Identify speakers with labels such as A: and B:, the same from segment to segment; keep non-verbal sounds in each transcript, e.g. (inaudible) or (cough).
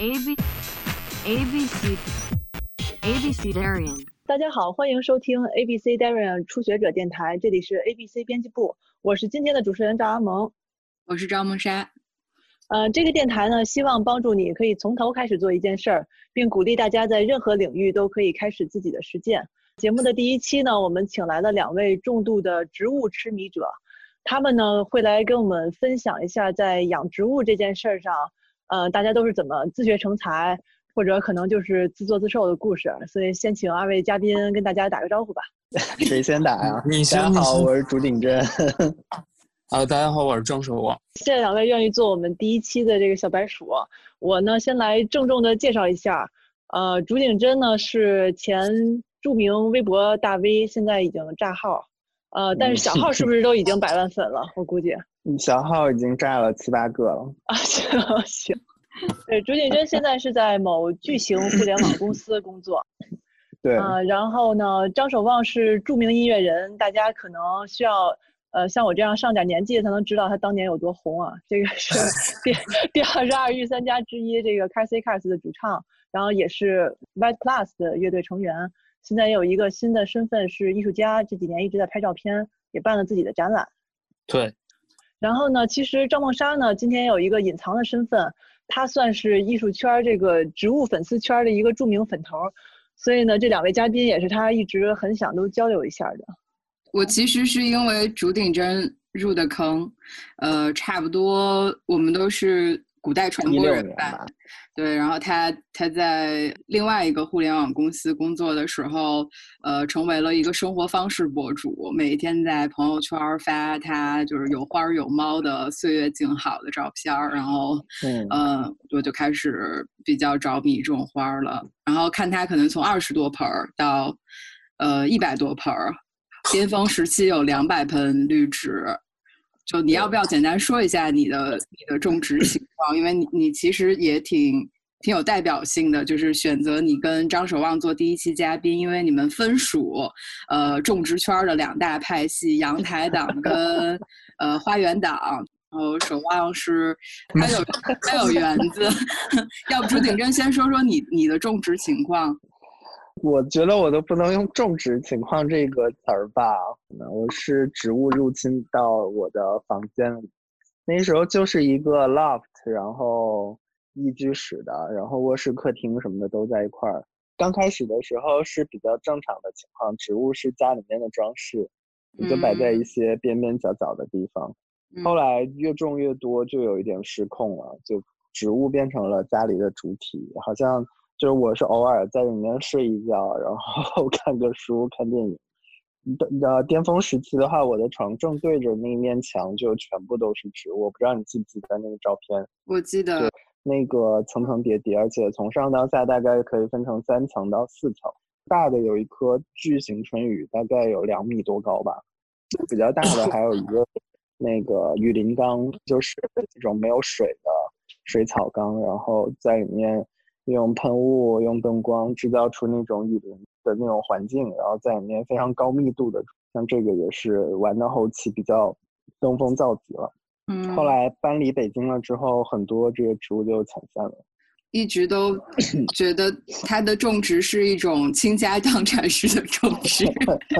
A: A B A B C A B C Darian。
B: 大家好，欢迎收听 ABC Darian 初学者电台，这里是 ABC 编辑部，我是今天的主持人赵阿萌。
C: 我是赵梦莎。
B: 呃，这个电台呢，希望帮助你可以从头开始做一件事儿，并鼓励大家在任何领域都可以开始自己的实践。节目的第一期呢，我们请来了两位重度的植物痴迷者，他们呢会来跟我们分享一下在养植物这件事儿上，呃，大家都是怎么自学成才，或者可能就是自作自受的故事。所以先请二位嘉宾跟大家打个招呼吧。
D: 谁先打呀？(laughs)
E: 你先
D: 大家好，我是朱鼎真。(laughs)
E: 啊，大家好，我是郑守望。
B: 谢谢两位愿意做我们第一期的这个小白鼠。我呢，先来郑重的介绍一下，呃，朱景真呢是前著名微博大 V，现在已经炸号，呃，但是小号是不是都已经 (laughs) 百万粉了？我估计
D: 小号已经炸了七八个了。
B: 啊，行行。对，朱景军现在是在某巨型互联网公司工作，
D: 对，
B: 呃，然后呢，张守望是著名音乐人，大家可能需要，呃，像我这样上点年纪才能知道他当年有多红啊。这个是 (laughs) 第第二十二御三家之一，这个 Casey Cars 的主唱，然后也是 White Plus 的乐队成员。现在也有一个新的身份是艺术家，这几年一直在拍照片，也办了自己的展览。
E: 对，
B: 然后呢，其实赵梦莎呢，今天有一个隐藏的身份，她算是艺术圈这个植物粉丝圈的一个著名粉头，所以呢，这两位嘉宾也是她一直很想都交流一下的。
C: 我其实是因为竹顶针入的坑，呃，差不多我们都是古代传播人吧
D: 吧。
C: 对，然后他他在另外一个互联网公司工作的时候，呃，成为了一个生活方式博主，每天在朋友圈儿发他就是有花儿有猫的岁月静好的照片儿，然后
D: 嗯，
C: 呃，我就开始比较着迷这种花儿了。然后看他可能从二十多盆儿到呃一百多盆儿，(laughs) 巅峰时期有两百盆绿植。就你要不要简单说一下你的你的种植情 (clears throat) 况？因为你你其实也挺挺有代表性的，就是选择你跟张守望做第一期嘉宾，因为你们分属呃种植圈儿的两大派系，阳台党跟 (laughs) 呃花园党。然后守望是还有还有园子，(laughs) 要不朱鼎真先说说你你的种植情况？
D: 我觉得我都不能用种植情况这个词儿吧。我是植物入侵到我的房间里，那时候就是一个 loft，然后一居室的，然后卧室、客厅什么的都在一块儿。刚开始的时候是比较正常的情况，植物是家里面的装饰，也就摆在一些边边角角的地方。后来越种越多，就有一点失控了，就植物变成了家里的主体，好像就是我是偶尔在里面睡一觉，然后 (laughs) 看个书、看电影。呃，巅峰时期的话，我的床正对着那一面墙，就全部都是植物。我不知道你记不记得那个照片，
C: 我记得
D: 那个层层叠叠，而且从上到下大概可以分成三层到四层。大的有一棵巨型春雨，大概有两米多高吧。比较大的还有一个 (laughs) 那个雨林缸，就是这种没有水的水草缸，然后在里面用喷雾、用灯光制造出那种雨林的那种环境，然后在里面非常高密度的，像这个也是玩到后期比较登峰造极了。
C: 嗯，
D: 后来搬离北京了之后，很多这个植物就惨散了。
C: 一直都 (laughs) 觉得它的种植是一种倾家荡产式的种植，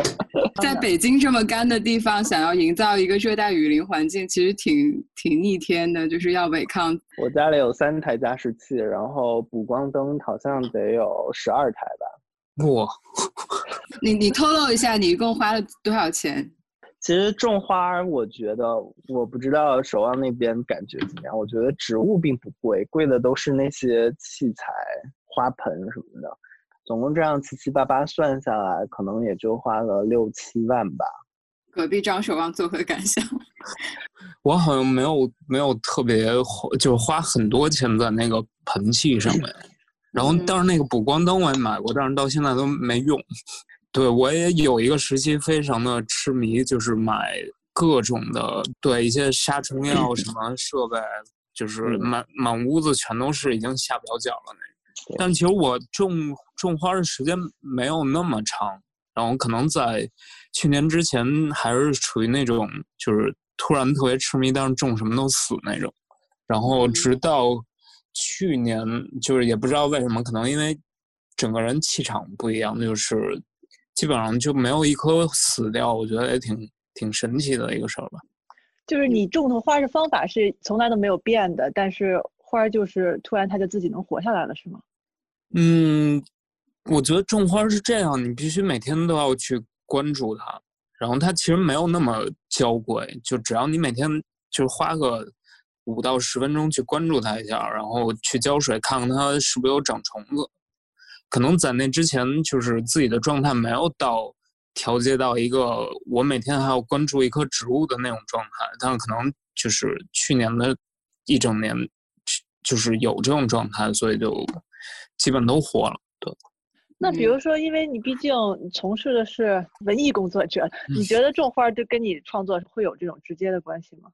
C: (laughs) 在北京这么干的地方，想要营造一个热带雨林环境，其实挺挺逆天的，就是要违抗。
D: 我家里有三台加湿器，然后补光灯好像得有十二台吧。
E: 哇，
C: 你你透露一下，你一共花了多少钱？
D: 其实种花儿，我觉得我不知道守望那边感觉怎么样。我觉得植物并不贵，贵的都是那些器材、花盆什么的。总共这样七七八八算下来，可能也就花了六七万吧。
C: 隔壁张守望作何感想？(laughs)
E: 我好像没有没有特别花，就是花很多钱在那个盆器上面。(laughs) 然后，
C: 嗯
E: 但是那个补光灯我也买过，但是到现在都没用。对我也有一个时期非常的痴迷，就是买各种的，对一些杀虫药什么设备，就是
D: 嗯
E: 满满屋子全都是已经下不了脚了那种。但其实我种种花的时间没有那么长，然后可能在去年之前还是处于那种就是突然特别痴迷，但是种什么都死那种。然后
C: 嗯
E: 直到去年，就是也不知道为什么，可能因为整个人气场不一样，就是基本上就没有一颗死掉，我觉得也挺挺神奇的一个事儿吧。
B: 就是你种的花的方法是从来都没有变的，但是花儿就是突然它就自己能活下来了，是吗？
E: 嗯，我觉得种花是这样，你必须每天都要去关注它，然后它其实没有那么娇贵，就只要你每天就花个五到十分钟去关注它一下，然后去浇水，看看它是不是有长虫子。可能在那之前，就是自己的状态没有到调节到一个我每天还要关注一棵植物的那种状态，但是可能就是去年的一整年，就是有这种状态，所以就基本都活了。对，
B: 那比
C: 嗯
B: 如说，因为你毕竟从事的是文艺工作者，你
E: 嗯
B: 觉得种花儿就跟你创作会有这种直接的关系吗？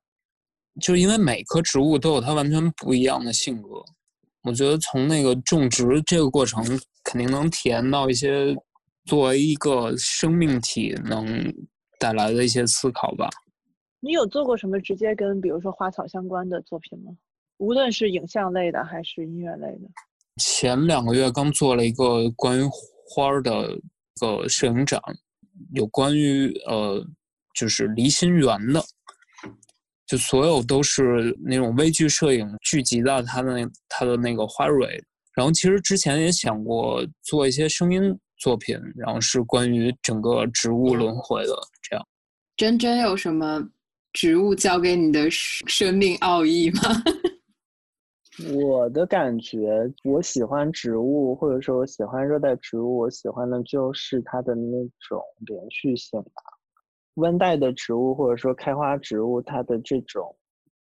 E: 就是因为每棵植物都有它完全不一样的性格，我觉得从那个种植这个过程，肯定能体验到一些作为一个生命体能带来的一些思考吧。
B: 你有做过什么直接跟比如说花草相关的作品吗？无论是影像类的还是音乐类的。
E: 前两个月刚做了一个关于花儿的一个摄影展，有关于呃就是离心圆的，就所有都是那种微距摄影聚集到它的那它的那个花蕊。然后其实之前也想过做一些声音作品，然后是关于整个植物轮回的这样。
C: 真真有什么植物教给你的生生命奥义吗？(laughs)
D: 我的感觉，我喜欢植物，或者说我喜欢热带植物，我喜欢的就是它的那种连续性吧。温带的植物或者说开花植物，它的这种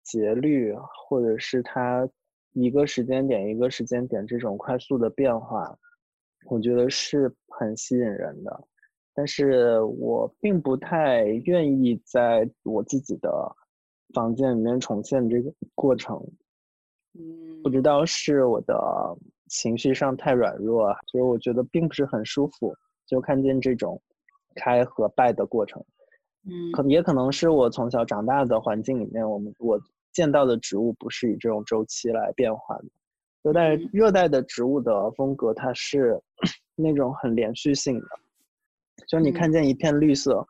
D: 节律，或者是它一个时间点一个时间点这种快速的变化，我觉得是很吸引人的。但是我并不太愿意在我自己的房间里面重现这个过程。
C: 嗯
D: 不知道是我的情绪上太软弱，所以我觉得并不是很舒服，就看见这种开和败的过程。
C: 嗯
D: 可也可能是我从小长大的环境里面，我们我见到的植物不是以这种周期来变化的。热带
C: 嗯
D: 热带的植物的风格，它是 (clears throat) 那种很连续性的，就你
C: 嗯
D: 看见一片绿色，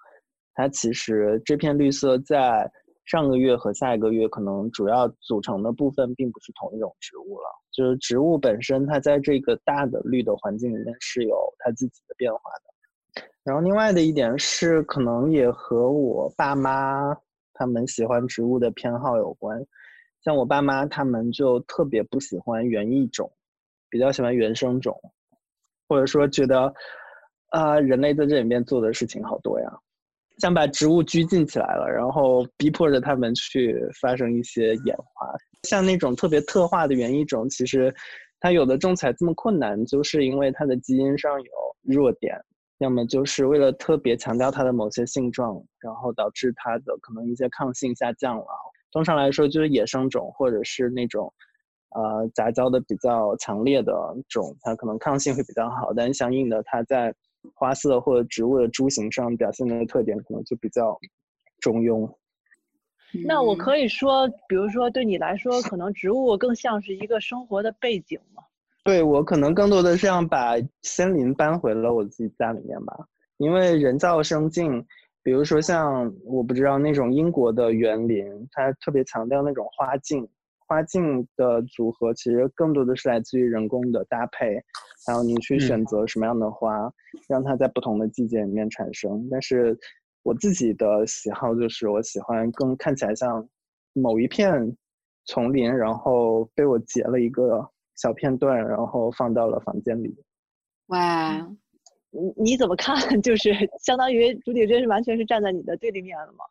D: 它其实这片绿色在上个月和下一个月可能主要组成的部分并不是同一种植物了，就是植物本身它在这个大的绿的环境里面是有它自己的变化的。然后另外的一点是，可能也和我爸妈他们喜欢植物的偏好有关。像我爸妈他们就特别不喜欢园艺种，比较喜欢原生种，或者说觉得啊、人类在这里面做的事情好多呀，像把植物拘禁起来了，然后逼迫着他们去发生一些演化。像那种特别特化的园艺种，其实它有的种起来这么困难，就是因为它的基因上有弱点，要么就是为了特别强调它的某些性状，然后导致它的可能一些抗性下降了。通常来说，就是野生种或者是那种呃杂交的比较强烈的种，它可能抗性会比较好，但相应的它在花色或者植物的株型上表现的特点可能就比较中庸。
B: 那我可以说，比如说对你来说，可能植物更像是一个生活的背景嘛。
D: 对我可能更多的是想把森林搬回了我自己家里面吧，因为人造生境，比如说像我不知道那种英国的园林，它特别强调那种花境，花境的组合其实更多的是来自于人工的搭配，还有你去选择什么样的花，让它在不同的季节里面产生。但是我自己的喜好就是我喜欢更看起来像某一片丛林，然后被我截了一个小片段，然后放到了房间里。
C: 哇，
B: 你你怎么看？(laughs) 就是相当于朱迪真是完全是站在你的对立面了吗？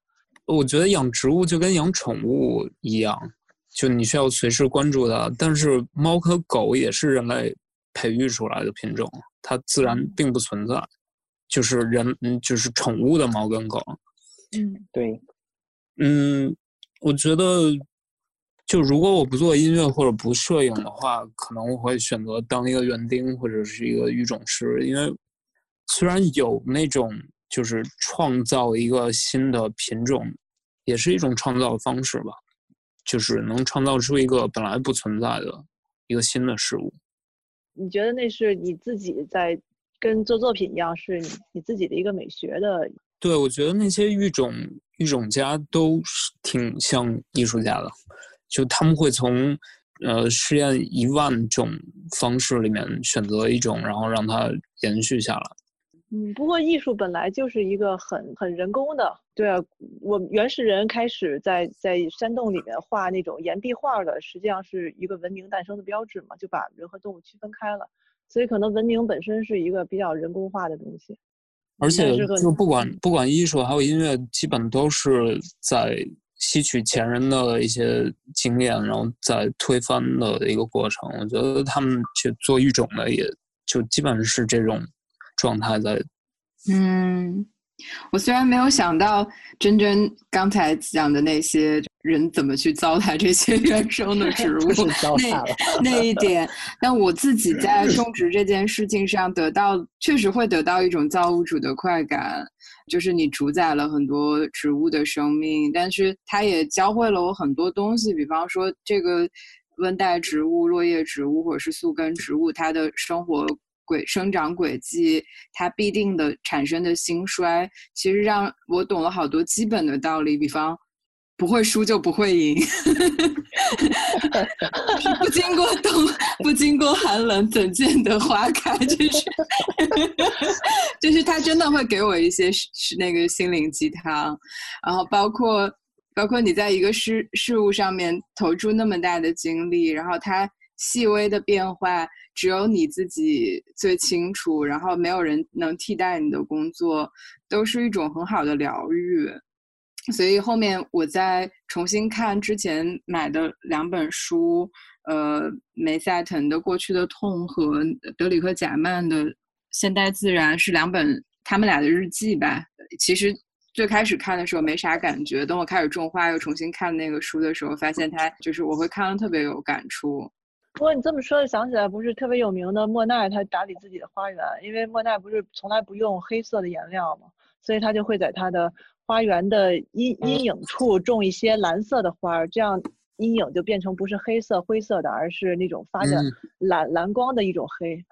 E: 我觉得养植物就跟养宠物一样，就你需要随时关注它。但是猫和狗也是人类培育出来的品种，它自然并不存在，就是人，嗯，就是宠物的猫跟狗。
B: 嗯
D: 对，
E: 嗯，我觉得，就如果我不做音乐或者不摄影的话，可能我会选择当一个园丁或者是一个育种师，因为虽然有那种就是创造一个新的品种，也是一种创造的方式吧，就是能创造出一个本来不存在的一个新的事物。
B: 你觉得那是你自己在跟做作品一样，是你你自己的一个美学的？
E: 对，我觉得那些育种育种家都是挺像艺术家的，就他们会从呃试验一万种方式里面选择一种，然后让它延续下来。
B: 嗯，不过艺术本来就是一个很很人工的，对啊，我们原始人开始在在山洞里面画那种岩壁画的，实际上是一个文明诞生的标志嘛，就把人和动物区分开了，所以可能文明本身是一个比较人工化的东西。
E: 而且就不管不管艺术还有音乐，基本都是在吸取前人的一些经验，然后再推翻的一个过程。我觉得他们去做育种的，也就基本是这种状态在。
C: 嗯，我虽然没有想到真真刚才讲的那些人怎么去糟蹋这些原生的植物 (laughs) 那。那一点，但我自己在 (laughs) 种植这件事情上得到，确实会得到一种造物主的快感，就是你主宰了很多植物的生命，但是它也教会了我很多东西，比方说这个温带植物、落叶植物或者是宿根植物，它的生活轨生长轨迹，它必定的产生的兴衰，其实让我懂了好多基本的道理，比方。不会输就不会赢，(laughs) 不经过冬，不经过寒冷，怎见得花开？(laughs) 就是，(laughs) 就是他真的会给我一些是是那个心灵鸡汤，然后包括包括你在一个事事物上面投注那么大的精力，然后它细微的变化只有你自己最清楚，然后没有人能替代你的工作，都是一种很好的疗愈。所以后面我在重新看之前买的两本书，呃，梅赛腾的《过去的痛》和德里克贾曼的《现代自然》是两本他们俩的日记吧。其实最开始看的时候没啥感觉，等我开始种花又重新看那个书的时候，发现它就是我会看了特别有感触。
B: 不过你这么说，想起来不是特别有名的莫奈，他打理自己的花园，因为莫奈不是从来不用黑色的颜料嘛，所以他就会在他的花园的阴阴影处种一些蓝色的花儿，这样阴影就变成不是黑色灰色的，而是那种发着
E: 嗯
B: 蓝、蓝光的一种黑。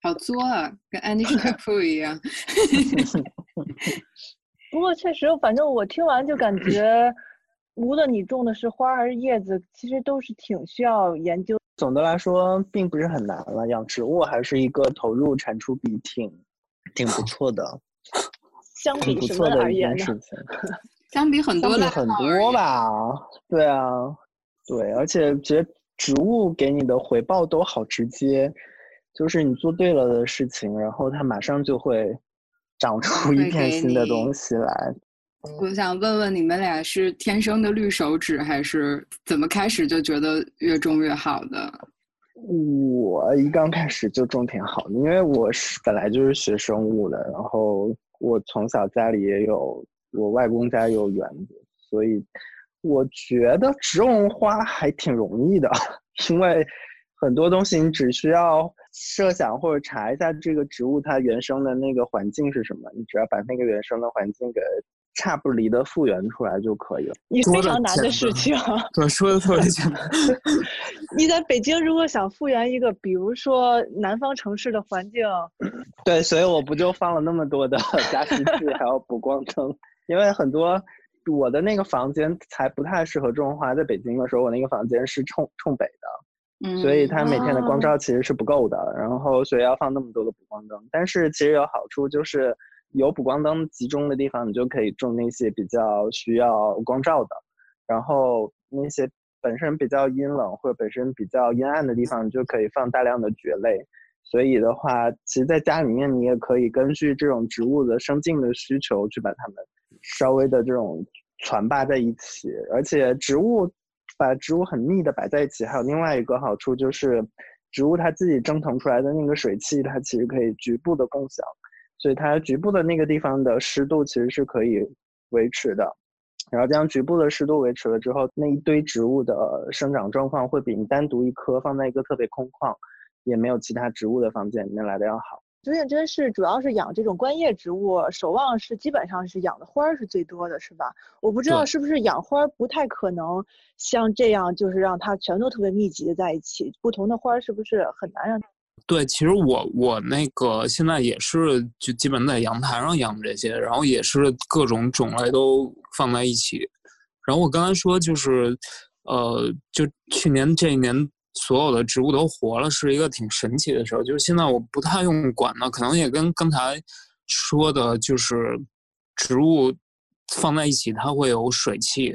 C: 好作啊，跟安妮 (laughs) 史凯普一样。(laughs)
B: 不过确实，反正我听完就感觉，无论你种的是花儿还是叶子，其实都是挺需要研究。
D: 总的来说，并不是很难了。养植物还是一个投入产出比挺挺不错的，(laughs)
B: 相比什么
D: 错的一
B: 而言呢？
D: 件事情。(laughs)
C: 相比很多的
D: 相比很多吧，对啊，对，而且觉得植物给你的回报都好直接，就是你做对了的事情，然后它马上就会长出一片新的东西来。
C: 我想问问你们俩是天生的绿手指，还是怎么开始就觉得越种越好的？
D: 我一刚开始就种挺好的，因为我是本来就是学生物的，然后我从小家里也有，我外公家有园子，所以我觉得种花还挺容易的，(laughs) 因为很多东西你只需要设想或者查一下这个植物它原生的那个环境是什么，你只要把那个原生的环境给差不离的复原出来就可以了。
B: 你非常难的事情。(laughs)
E: 对，说的特别简单。(laughs)
B: 你在北京如果想复原一个，比如说南方城市的环境，(clears throat)
D: 对，所以我不就放了那么多的 (laughs) 加湿器，还有补光灯，因为很多我的那个房间才不太适合种花。在北京的时候，我那个房间是冲冲北的，
C: 嗯，
D: 所以它每天的光
B: 哦
D: 照其实是不够的，然后所以要放那么多的补光灯。但是其实有好处，就是有补光灯集中的地方，你就可以种那些比较需要光照的，然后那些本身比较阴冷或者本身比较阴暗的地方，你就可以放大量的蕨类。所以的话，其实在家里面你也可以根据这种植物的生境的需求去把它们稍微的这种攒霸在一起，而且植物把植物很密的摆在一起，还有另外一个好处就是，植物它自己蒸腾出来的那个水汽，它其实可以局部的共享，所以它局部的那个地方的湿度其实是可以维持的。然后将局部的湿度维持了之后，那一堆植物的生长状况会比你单独一棵放在一个特别空旷，也没有其他植物的房间里面来的要好。
B: 朱建真是主要是养这种观叶植物，守望是基本上是养的花儿是最多的，是吧？我不知道是不是养花儿不太可能像这样，就是让它全都特别密集的在一起，不同的花儿是不是很难让它？
E: 对，其实我我那个现在也是，就基本在阳台上养这些，然后也是各种种类都放在一起。然后我刚才说就是，呃，就去年这一年所有的植物都活了，是一个挺神奇的事儿。就是现在我不太用管了，可能也跟刚才说的，就是植物放在一起它会有水汽，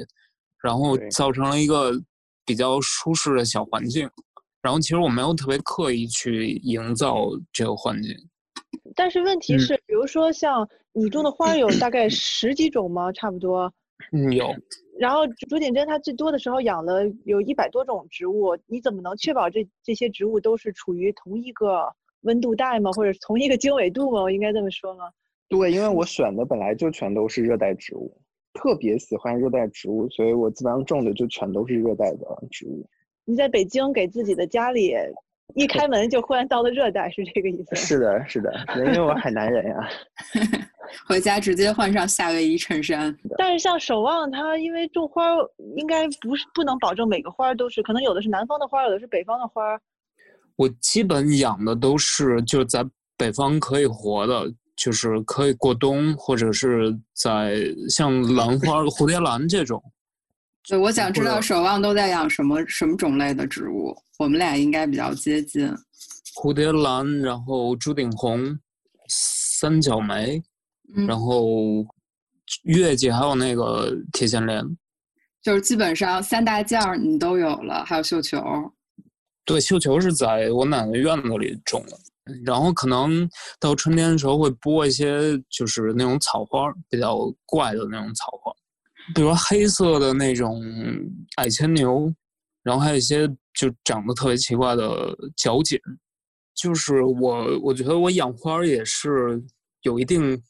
E: 然后造成了一个比较舒适的小环境。然后其实我没有特别刻意去营造这个环境。
B: 但是问题
E: 嗯
B: 是，比如说像你种的花儿有大概十几种吗？差不多。
E: 嗯，有，
B: 然后朱锦珍她最多的时候养了有一百多种植物，你怎么能确保这这些植物都是处于同一个温度带吗？或者是同一个经纬度吗？我应该这么说吗？
D: 对，因为我选的本来就全都是热带植物，特别喜欢热带植物，所以我基本上种的就全都是热带的植物。
B: 你在北京给自己的家里 (laughs) 一开门就忽然到了热带，是这个意思吗？
D: 是的，是的，因为我海南人呀。(laughs)
C: 回家直接换上夏威夷衬衫。
B: 但是像守望它，因为种花儿应该不是不能保证每个花儿都是，可能有的是南方的花儿，有的是北方的花儿。
E: 我基本养的都是就是在北方可以活的，就是可以过冬，或者是在像兰花、蝴蝶兰这种。
C: 对，我想知道守望都在养什么什么种类的植物，我们俩应该比较接近。
E: 蝴蝶兰，然后朱顶红、三角梅，
C: 嗯
E: 然后月季，还有那个铁线莲。
C: 就是基本上三大件儿你都有了，还有绣球。
E: 对，绣球是在我奶奶院子里种的，然后可能到春天的时候会播一些就是那种草花儿，比较怪的那种草花，比如说黑色的那种矮牵牛，然后还有一些就长得特别奇怪的角堇。就是我，我觉得我养花儿也是有一定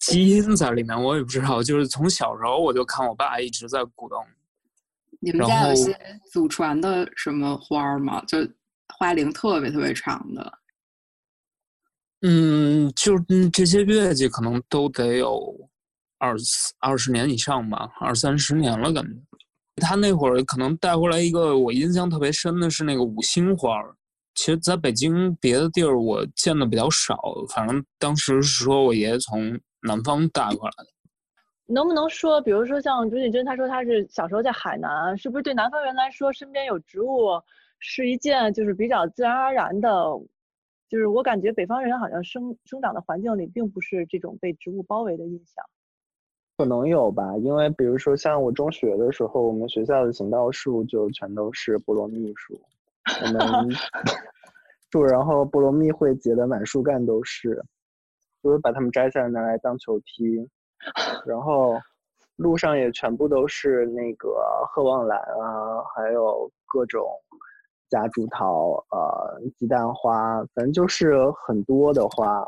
E: 基因在里面，我也不知道，就是从小时候我就看我爸一直在鼓动。
C: 你们家有些祖传的什么花儿吗？就花龄特别特别长的。
E: 嗯，就嗯这些月季可能都得有二十二十年以上吧，二三十年了感觉。他那会儿可能带回来一个我印象特别深的是那个五星花儿，其实在北京别的地儿我见的比较少，反正当时是说我爷爷从南方带过来的。
B: 能不能说，比如说像朱锦珍，他说他是小时候在海南，是不是对南方人来说，身边有植物是一件就是比较自然而然的？就是我感觉北方人好像生生长的环境里并不是这种被植物包围的印象。
D: 可能有吧，因为比如说像我中学的时候，我们学校的行道树就全都是菠萝蜜树，我们 (laughs) 树，然后菠萝蜜会结的满树干都是，就是把它们摘下来拿来当球踢，然后路上也全部都是那个鹤望兰啊，还有各种夹竹桃、呃鸡蛋花，反正就是很多的花。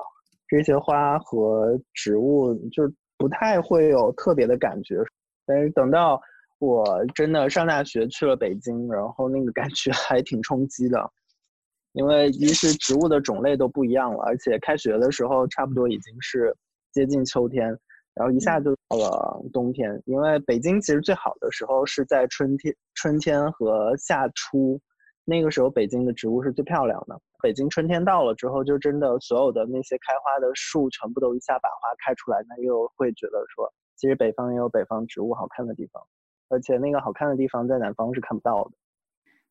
D: 这些花和植物就不太会有特别的感觉，但是等到我真的上大学去了北京，然后那个感觉 (laughs) 还挺冲击的，因为一是植物的种类都不一样了，而且开学的时候差不多已经是接近秋天，然后一下就到了冬天。因为北京其实最好的时候是在春天、春天和夏初，那个时候北京的植物是最漂亮的。北京春天到了之后，就真的所有的那些开花的树全部都一下把花开出来，那又会觉得说，其实北方也有北方植物好看的地方，而且那个好看的地方在南方是看不到的。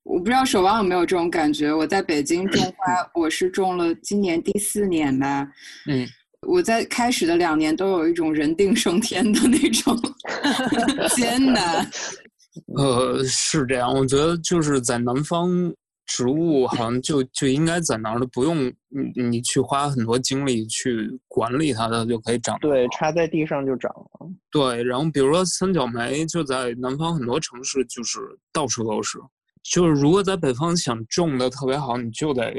C: 我不知道守望有没有这种感觉。我在北京种花，(laughs) 我是种了今年第四年吧。
E: 嗯，
C: 我在开始的两年都有一种人定胜天的那种 (laughs) 艰难。(laughs)
E: 呃，是这样，我觉得就是在南方植物好像就就应该在那儿的，不用你你去花很多精力去管理它，它就可以长
D: 对，插在地上就长了。
E: 对，然后比如说三角梅，就在南方很多城市就是到处都是。就是如果在北方想种的特别好，你就得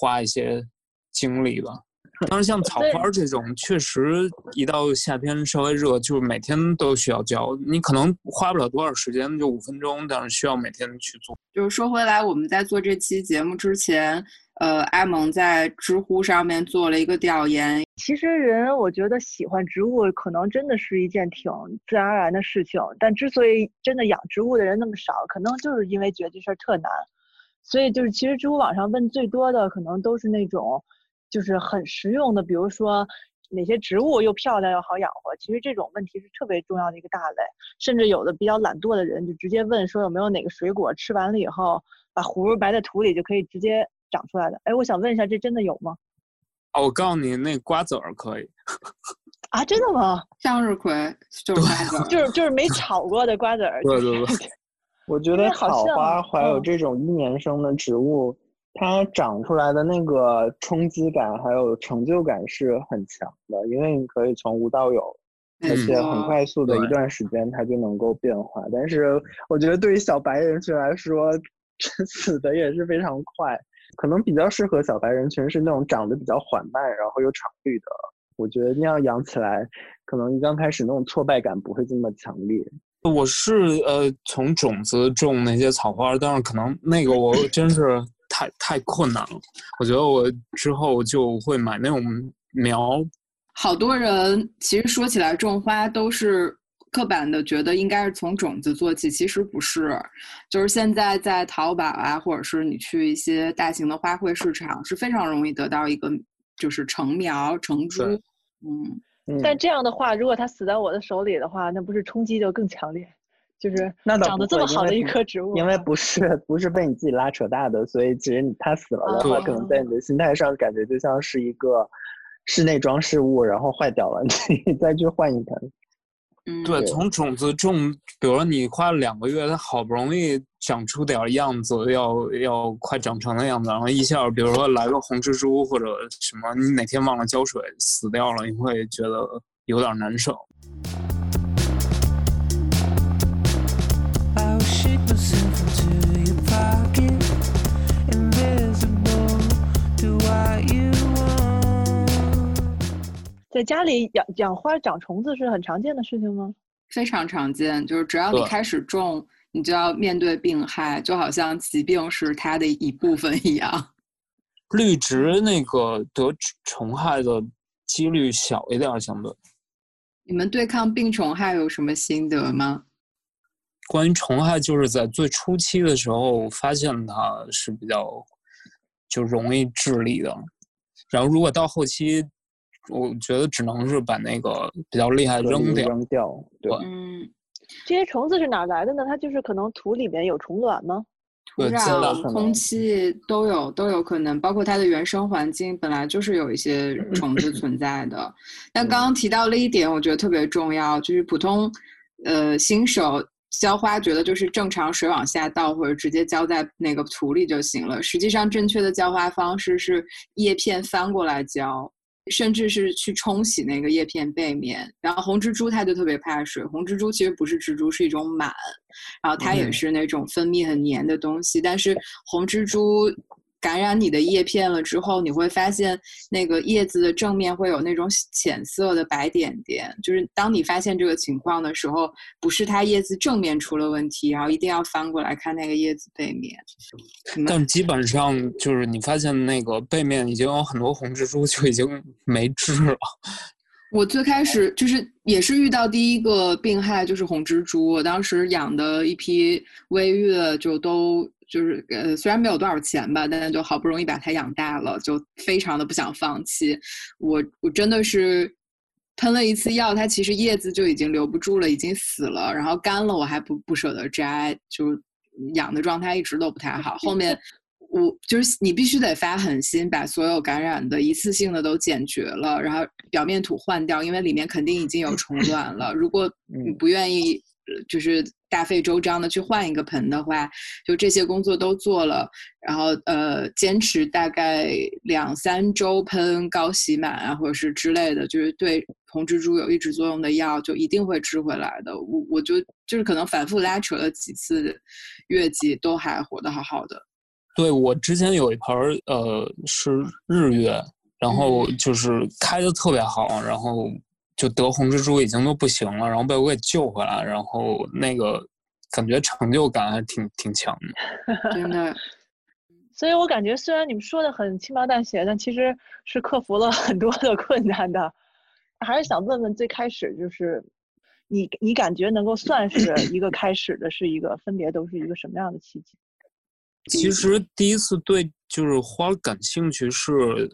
E: 花一些精力吧。(laughs) 当然，像草花儿这种，确实一到夏天稍微热，就是每天都需要浇。你可能花不了多少时间，就五分钟，但是需要每天去做。
C: 就是说回来，我们在做这期节目之前，呃，艾蒙在知乎上面做了一个调研，
B: 其实人我觉得喜欢植物，可能真的是一件挺自然而然的事情。但之所以真的养植物的人那么少，可能就是因为觉得这事儿特难。所以就是，其实知乎网上问最多的，可能都是那种就是很实用的，比如说哪些植物又漂亮又好养活。其实这种问题是特别重要的一个大类。甚至有的比较懒惰的人，就直接问说有没有哪个水果吃完了以后，把核埋在土里就可以直接长出来的。哎，我想问一下，这真的有吗？
E: 哦，我告诉你，那瓜子儿可以。(laughs)
B: 啊，真的吗？
C: 向日葵就是瓜子 (laughs) 儿，
B: 就是就是没炒过的瓜子儿。
E: 对对对
D: 我觉得草花
B: 像
D: 还有
B: 嗯
D: 这种一年生的植物，它长出来的那个冲击感还有成就感是很强的，因为你可以从无到有，而且很快速的一段时间它就能够变化。但是我觉得对于小白人群来说，(laughs) 死的也是非常快。可能比较适合小白人群是那种长得比较缓慢，然后有常绿的。我觉得那样养起来，可能一刚开始那种挫败感不会这么强烈。
E: 我是呃从种子种那些草花，但是可能那个我真是太太困难了。我觉得我之后就会买那种苗，
C: 好多人其实说起来种花都是刻板的，觉得应该是从种子做起，其实不是。就是现在在淘宝啊，或者是你去一些大型的花卉市场，是非常容易得到一个就是成苗成株。嗯，
B: 但这样的话，如果它死在我的手里的话，那不是冲击就更强烈？就是
D: 那倒
B: 长得这么好的一棵植物啊，
D: 因为不是不是被你自己拉扯大的，所以其实你它死了的话，可能在你的心态上感觉就像是一个室内装饰物，然后坏掉了，(laughs) 你再去换一盆。
C: 嗯
E: 对，从种子种，比如说你花了两个月，它好不容易长出点儿样子，要要快长成的样子，然后一下，比如说来个红蜘蛛或者什么，你哪天忘了浇水死掉了，你会觉得有点难受。
B: 在家里养养花长虫子是很常见的事情吗？
C: 非常常见，就是只要你开始种，你就要面对病害，就好像疾病是它的一部分一样。(laughs)
E: 绿植那个得虫害的几率小一点儿，相对。
C: 你们对抗病虫害有什么心得吗？
E: 关于虫害，就是在最初期的时候发现它是比较就容易治理的，然后如果到后期，我觉得只能是把那个比较厉害的扔掉。
D: 扔掉，对，
C: 嗯，
B: 这些虫子是哪儿来的呢？它就是可能土里面有虫卵吗？
C: 土壤、空气都有都有可能，包括它的原生环境本来就是有一些虫子 (clears throat) 存在的。但刚刚提到了一点，我觉得特别重要，就是普通呃新手浇花，觉得就是正常水往下倒或者直接浇在那个土里就行了。实际上，正确的浇花方式是叶片翻过来浇。甚至是去冲洗那个叶片背面，然后红蜘蛛它就特别怕水。红蜘蛛其实不是蜘蛛，是一种螨，然后它也
D: 嗯
C: 是那种分泌很黏的东西。但是红蜘蛛感染你的叶片了之后，你会发现那个叶子的正面会有那种浅色的白点点。就是当你发现这个情况的时候，不是它叶子正面出了问题，然后一定要翻过来看那个叶子背面。
E: 但基本上就是你发现那个背面已经有很多红蜘蛛，就已经没治了。(laughs)
C: 我最开始就是也是遇到第一个病害就是红蜘蛛，我当时养的一批微月就都就是呃虽然没有多少钱吧，但是就好不容易把它养大了，就非常的不想放弃。我我真的是喷了一次药，它其实叶子就已经留不住了，已经死了，然后干了我还不不舍得摘，就养的状态一直都不太好。后面我就是你必须得发狠心，把所有感染的一次性的都剪绝了，然后表面土换掉，因为里面肯定已经有虫卵了。如果 (laughs) 你
D: 嗯
C: 不愿意，呃就是大费周章的去换一个盆的话，就这些工作都做了，然后呃坚持大概两三周喷高洗满啊，或者是之类的，就是对红蜘蛛有抑制作用的药，就一定会治回来的。我我就就是可能反复拉扯了几次月季，都还活得好好的。
E: 对我之前有一盆儿呃是日月，然后就是开的特别好，然后就得红蜘蛛已经都不行了，然后被我给救回来，然后那个感觉成就感还挺挺强的。(laughs)
C: 真的，(laughs)
B: 所以我感觉虽然你们说的很轻描淡写，但其实是克服了很多的困难的。还是想问问，最开始就是你你感觉能够算是一个开始的，是一个分别都是一个什么样的契机？
E: 其实第一次对就是花儿感兴趣，是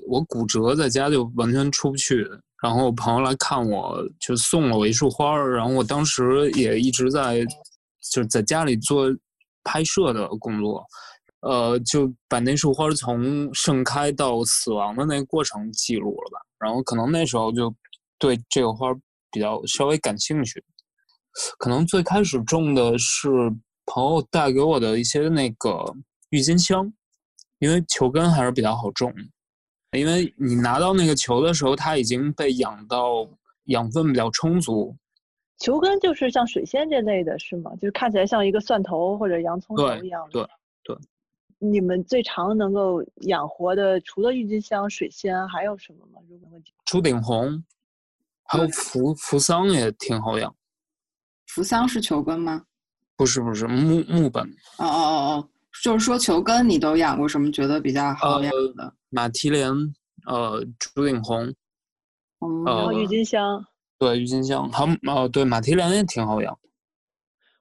E: 我骨折在家就完全出不去，然后我朋友来看我，就送了我一束花儿，然后我当时也一直在就是在家里做拍摄的工作，呃，就把那束花儿从盛开到死亡的那个过程记录了吧，然后可能那时候就对这个花儿比较稍微感兴趣，可能最开始种的是朋友带给我的一些那个郁金香，因为球根还是比较好种，因为你拿到那个球的时候，它已经被养到养分比较充足。
B: 球根就是像水仙这类的，是吗？就是看起来像一个蒜头或者洋葱头一样的。
E: 对对。
B: 你们最常能够养活的，除了郁金香、水仙，还有什么吗？如果问题。
E: 朱顶红，还有扶扶桑也挺好养。
C: 扶桑是球根吗？
E: 不是不是木木本，
C: 哦哦哦哦，就是说球根你都养过什么觉得比较好养的？
E: 马蹄莲，呃，朱顶红，
C: 嗯
B: 然后郁
E: 呃
B: 金香，
E: 对郁金香，还哦呃对马蹄莲也挺好养。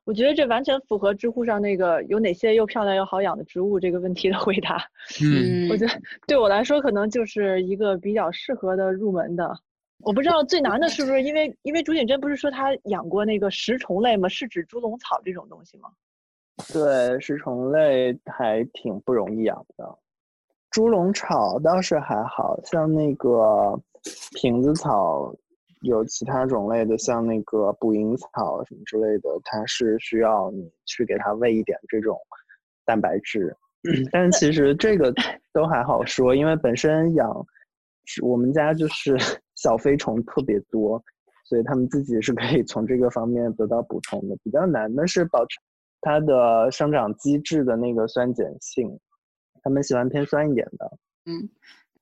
B: 我觉得这完全符合知乎上那个有哪些又漂亮又好养的植物这个问题的回答。
E: 嗯，(laughs)
B: 我觉得对我来说，可能就是一个比较适合的入门的。我不知道最难的是不是因为因为朱景珍不是说他养过那个食虫类吗？是指猪笼草这种东西吗？
D: 对，食虫类还挺不容易养的。猪笼草倒是还好像那个瓶子草，有其他种类的，像那个捕蝇草什么之类的，它是需要你去给它喂一点这种蛋白质。但其实这个都还好说，因为本身养，我们家就是 (laughs) 小飞虫特别多，所以他们自己是可以从这个方面得到补充的。比较难的是保持它的生长机制的那个酸碱性，他们喜欢偏酸一点的。
C: 嗯，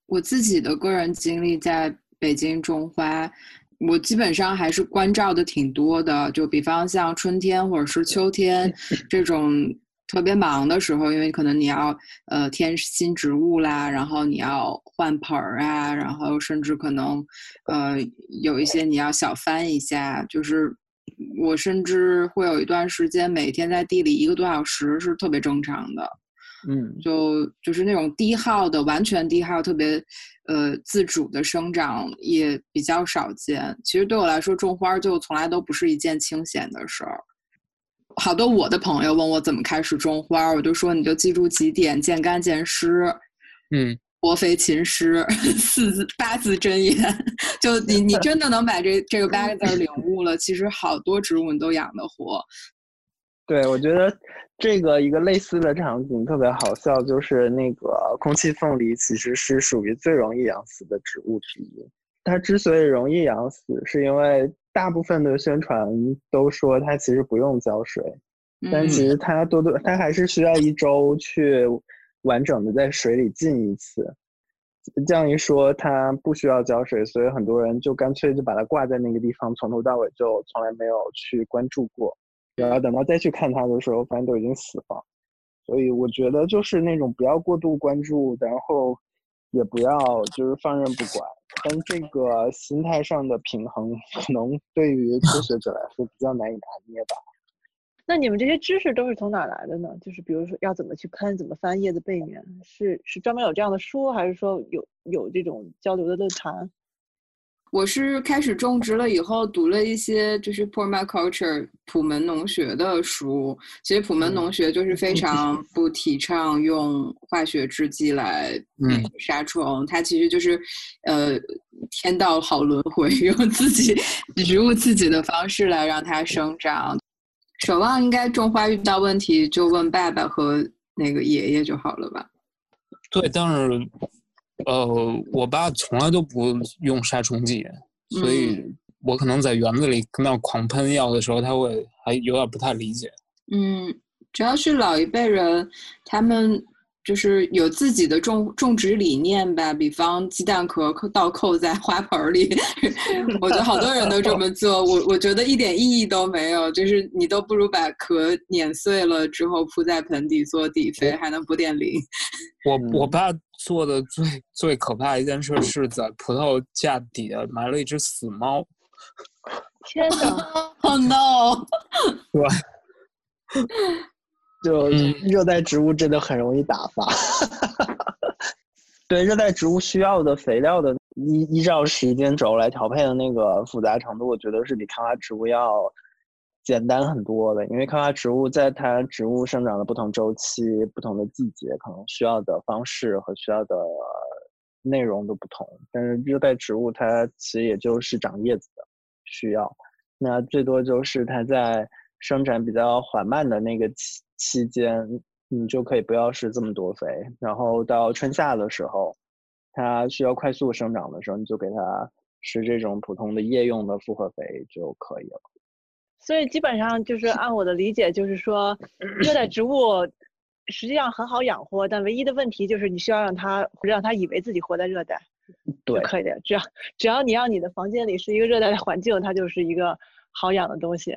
C: 我自己的个人经历在北京种花，我基本上还是关照的挺多的。就比方像春天或者是秋天 (laughs) 这种特别忙的时候，因为可能你要呃添新植物啦，然后你要换盆儿啊，然后甚至可能呃有一些你要小翻一下，就是我甚至会有一段时间每天在地里一个多小时是特别正常的。
D: 嗯，
C: 就就是那种低耗的，完全低耗，特别呃自主的生长也比较少见。其实对我来说，种花就从来都不是一件清闲的事儿。好多我的朋友问我怎么开始种花，我就说你就记住几点：见干见湿，
E: 嗯，
C: 薄肥勤湿，四字八字真言。(laughs) 就你你真的能把这这个八个字儿领悟了，其实好多植物你都养得活。
D: 对，我觉得这个一个类似的场景特别好笑，就是那个空气凤梨其实是属于最容易养死的植物之一。它之所以容易养死，是因为大部分的宣传都说它其实不用浇水，但
C: 嗯
D: 其实它多多它还是需要一周去完整的在水里浸一次。这样一说，它不需要浇水，所以很多人就干脆就把它挂在那个地方，从头到尾就从来没有去关注过。然后等到再去看它的时候，发现都已经死了。所以我觉得就是那种不要过度关注，然后也不要就是放任不管。但这个心态上的平衡，可能对于初学者来说比较难以拿捏吧。
B: 那你们这些知识都是从哪来的呢？就是比如说要怎么去喷，怎么翻叶子背面，是是专门有这样的书，还是说有有这种交流的论坛？
C: 我是开始种植了以后，读了一些就是 permaculture 普门农学的书。其实普门农学就是非常不提倡用化学制剂来
E: 嗯
C: 杀虫，它其实就是呃天道好轮回，(laughs) 用自己植物自己的方式来让它生长。守望应该种花遇到问题就问爸爸和那个爷爷就好了吧？
E: 对，但是呃，我爸从来都不用杀虫剂，所以我可能在园子里跟那狂喷药的时候，他会还有点不太理解。
C: 嗯，主要是老一辈人，他们就是有自己的种种植理念吧，比方鸡蛋壳扣倒扣在花盆儿里，(laughs) 我觉得好多人都这么做，我我觉得一点意义都没有，就是你都不如把壳碾碎了之后铺在盆底做底肥，还能补点磷。
E: 我我爸做的最最可怕的一件事是在葡萄架底下埋了一只死猫，
B: 天哪！(laughs) (laughs)
C: Oh no！
D: 就
E: 嗯
D: 热带植物真的很容易打发。对热带植物需要的肥料的依依照时间轴来调配的那个复杂程度，我觉得是比开花植物要简单很多的。因为开花植物在它植物生长的不同周期、不同的季节，可能需要的方式和需要的内容都不同。但是热带植物它其实也就是长叶子的需要，那最多就是它在生长比较缓慢的那个期期间，你就可以不要施这么多肥，然后到春夏的时候，它需要快速生长的时候，你就给它施这种普通的夜用的复合肥就可以了。
B: 所以基本上就是按我的理解，就是说 (clears throat) 热带植物实际上很好养活，但唯一的问题就是你需要让它让它以为自己活在热带
D: 对，
B: 可以的。只要只要你让你的房间里是一个热带的环境，它就是一个好养的东西。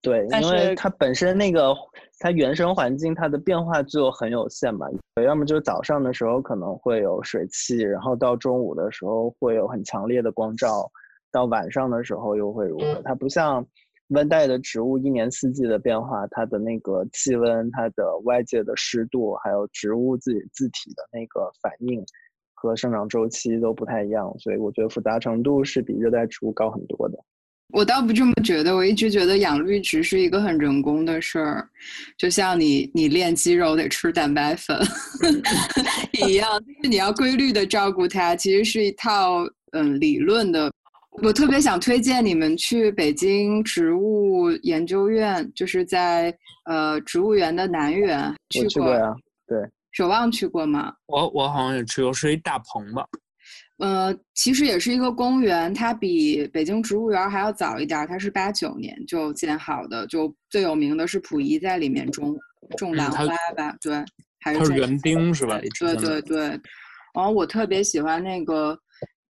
D: 对，因为它本身那个它原生环境它的变化就很有限嘛，要么就是早上的时候可能会有水汽，然后到中午的时候会有很强烈的光照，到晚上的时候又会如何？它不像温带的植物一年四季的变化，它的那个气温、它的外界的湿度，还有植物自己自体的那个反应和生长周期都不太一样，所以我觉得复杂程度是比热带植物高很多的。
C: 我倒不这么觉得，我一直觉得养绿植是一个很人工的事儿，就像你你练肌肉得吃蛋白粉 (laughs) 一样，就是你要规律的照顾它，其实是一套嗯理论的。我特别想推荐你们去北京植物研究院，就是在呃植物园的南园
D: 我去过呀，对，
C: 守望去过吗？
E: 我我好像也去过，是一大棚吧？
C: 呃，其实也是一个公园，它比北京植物园还要早一点儿，它是八九年就建好的。就最有名的是溥仪在里面种种兰花吧，对，还是
E: 园丁是吧？
C: 对对对。然后我特别喜欢那个，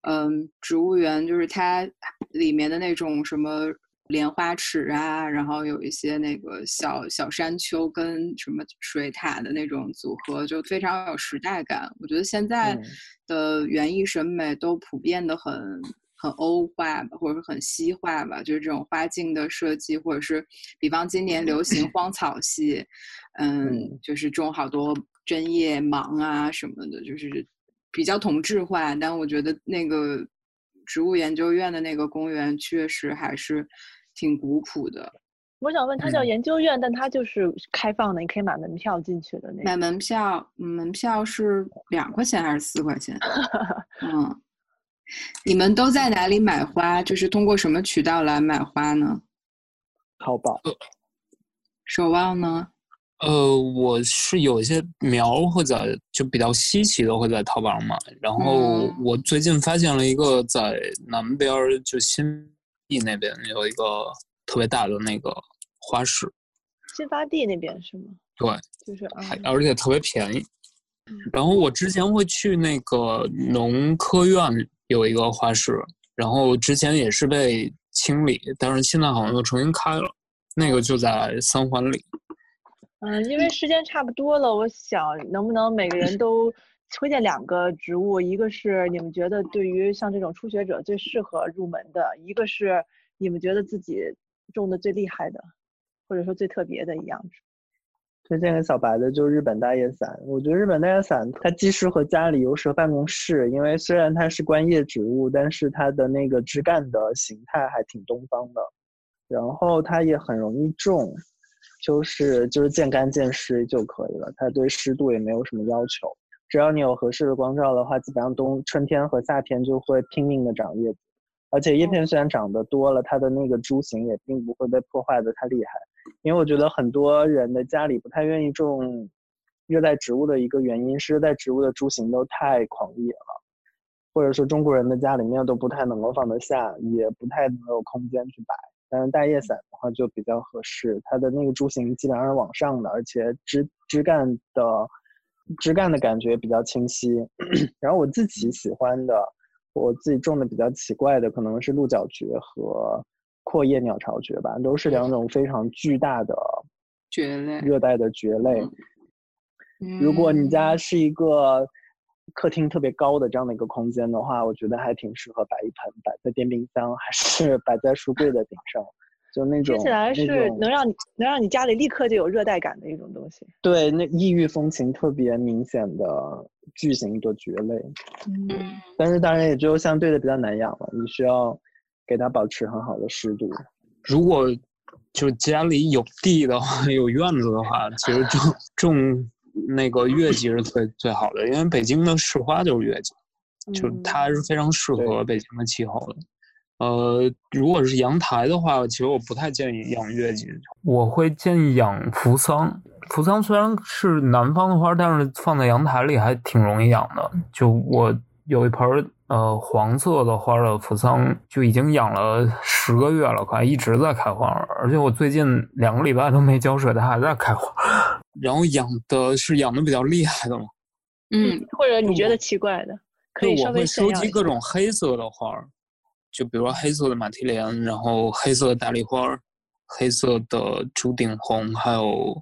C: 嗯，植物园，就是它里面的那种什么莲花池啊，然后有一些那个小小山丘跟什么水塔的那种组合，就非常有时代感。我觉得现在
D: 嗯
C: 的园艺审美都普遍的很很欧化吧，或者是很西化吧，就是这种花镜的设计，或者是比方今年流行荒草系，嗯
D: 嗯，
C: 就是种好多针叶芒啊什么的，就是比较同质化。但我觉得那个植物研究院的那个公园确实还是挺古朴的。
B: 我想问，它叫
E: 嗯
B: 研究院，但它就是开放的，你可以买门票进去的那
C: 买。门票，嗯门票是两块钱还是四块钱？(laughs) 嗯，你们都在哪里买花？就是通过什么渠道来买花呢？
D: 淘宝。
C: 守望呢？
E: 呃，我是有一些苗会在就比较稀奇的会在淘宝上买，然后
C: 嗯
E: 我最近发现了一个在南边儿就新义那边有一个特别大的那个花市，
B: 新发地那边是吗？
E: 对，
B: 就是啊，
E: 而且特别便宜。然后我之前会去那个农科院有一个花市，然后之前也是被清理，但是现在好像又重新开了，那个就在三环里。
B: 嗯，因为时间差不多了，我想能不能每个人都推荐两个植物，一个是你们觉得对于像这种初学者最适合入门的，一个是你们觉得自己种的最厉害的，或者说最特别的一样。
D: 推荐给小白的就是日本大叶伞。我觉得日本大叶伞它既适合家里又适合办公室，因为虽然它是观叶植物，但是它的那个枝干的形态还挺东方的。然后它也很容易种，就是就是见干见湿就可以了。它对湿度也没有什么要求，只要你有合适的光照的话，基本上冬春天和夏天就会拼命的长叶子。而且叶片虽然长得多了，它的那个株型也并不会被破坏的太厉害。因为我觉得很多人的家里不太愿意种热带植物的一个原因是热带植物的株型都太狂野了，或者说中国人的家里面都不太能够放得下，也不太能有空间去摆。但是大叶伞的话就比较合适，它的那个株型基本上是往上的，而且枝枝干的枝干的感觉比较清晰。(clears throat) 然后我自己喜欢的，我自己种的比较奇怪的，可能是鹿角蕨和阔叶鸟巢蕨吧，都是两种非常巨大的
C: 蕨类。
D: 热带的蕨类。
C: 嗯
D: 如果你家是一个客厅特别高的这样的一个空间的话，我觉得还挺适合摆一盆摆在电冰箱，还是 (laughs) 摆在书柜的顶上，就那种
B: 听起来是能让你能让你家里立刻就有热带感的一种东西。
D: 对那异域风情特别明显的巨型的蕨类，
B: 嗯，
D: 但是当然也就相对的比较难养了，你需要给它保持很好的湿度。
E: 如果就家里有地的话，(laughs) 有院子的话，其实种种那个月季是最最好的，因为北京的市花就是月季，就它是非常适合北京的气候的。呃，如果是阳台的话，其实我不太建议养月季，我会建议养扶桑。扶桑虽然是南方的花，但是放在阳台里还挺容易养的。就我有一盆儿呃黄色的花的扶桑，就已经养了十个月了，快一直在开花，而且我最近两个礼拜都没浇水，它还在开花。(laughs) 然后养的是养的比较厉害的吗，
C: 嗯，
B: 或者你觉得奇怪的，可以稍微
E: 我会收。集各种黑色的花儿，就比如说黑色的马蹄莲，然后黑色的大丽花儿，黑色的朱顶红，还有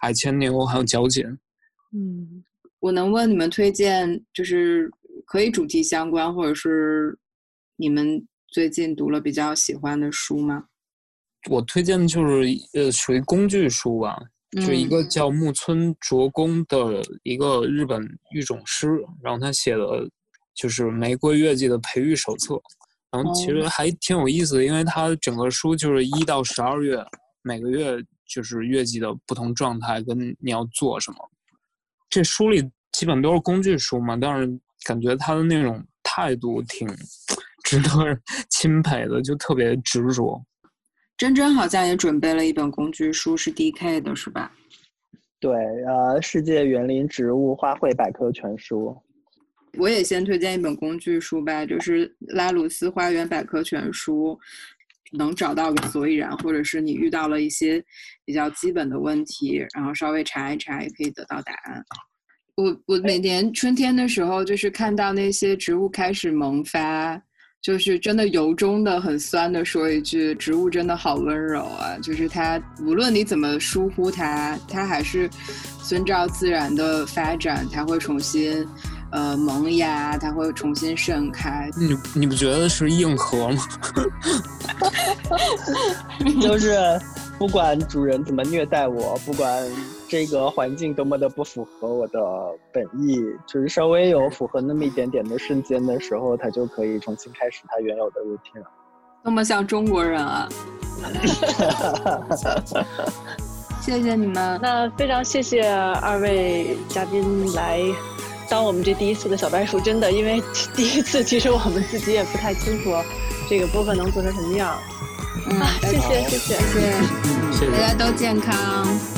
E: 矮牵牛，还有角堇。
B: 嗯，
C: 我能问你们推荐，就是可以主题相关，或者是你们最近读了比较喜欢的书吗？
E: 我推荐的就是呃属于工具书吧，就一
C: 嗯
E: 个叫木村卓公的一个日本育种师，然后他写的就是玫瑰月季的培育手册，然后其实
C: 哦
E: 还挺有意思的，因为它整个书就是一到十二月，每个月就是月季的不同状态跟你要做什么。这书里基本都是工具书嘛，但是感觉他的那种态度挺值得 (laughs) 钦佩的，就特别执着。
C: 珍珍好像也准备了一本工具书，是 DK 的，是吧？
D: 对，呃，《世界园林植物花卉百科全书》。
C: 我也先推荐一本工具书吧，就是《拉鲁斯花园百科全书》，能找到个所以然，或者是你遇到了一些比较基本的问题，然后稍微查一查，也可以得到答案。我我每年春天的时候，就是看到那些植物开始萌发，就是真的由衷的很酸的说一句，植物真的好温柔啊！就是它无论你怎么疏忽它，它还是遵照自然的发展，它会重新呃萌芽，它会重新盛开。
E: 你你不觉得是硬核吗？(laughs)
D: 就是不管主人怎么虐待我，不管这个环境多么的不符合我的本意，就是稍微有符合那么一点点的瞬间的时候，它就可以重新开始它原有的 routine 了。
C: 多么像中国人啊！(laughs) 谢谢你们。
B: 那非常谢谢二位嘉宾来当我们这第一次的小白鼠，真的，因为第一次其实我们自己也不太清楚这个播客能做成什么样。
C: 嗯，
B: 啊，谢谢谢谢。
C: 谢谢，
E: 谢谢
C: 大。家都健康。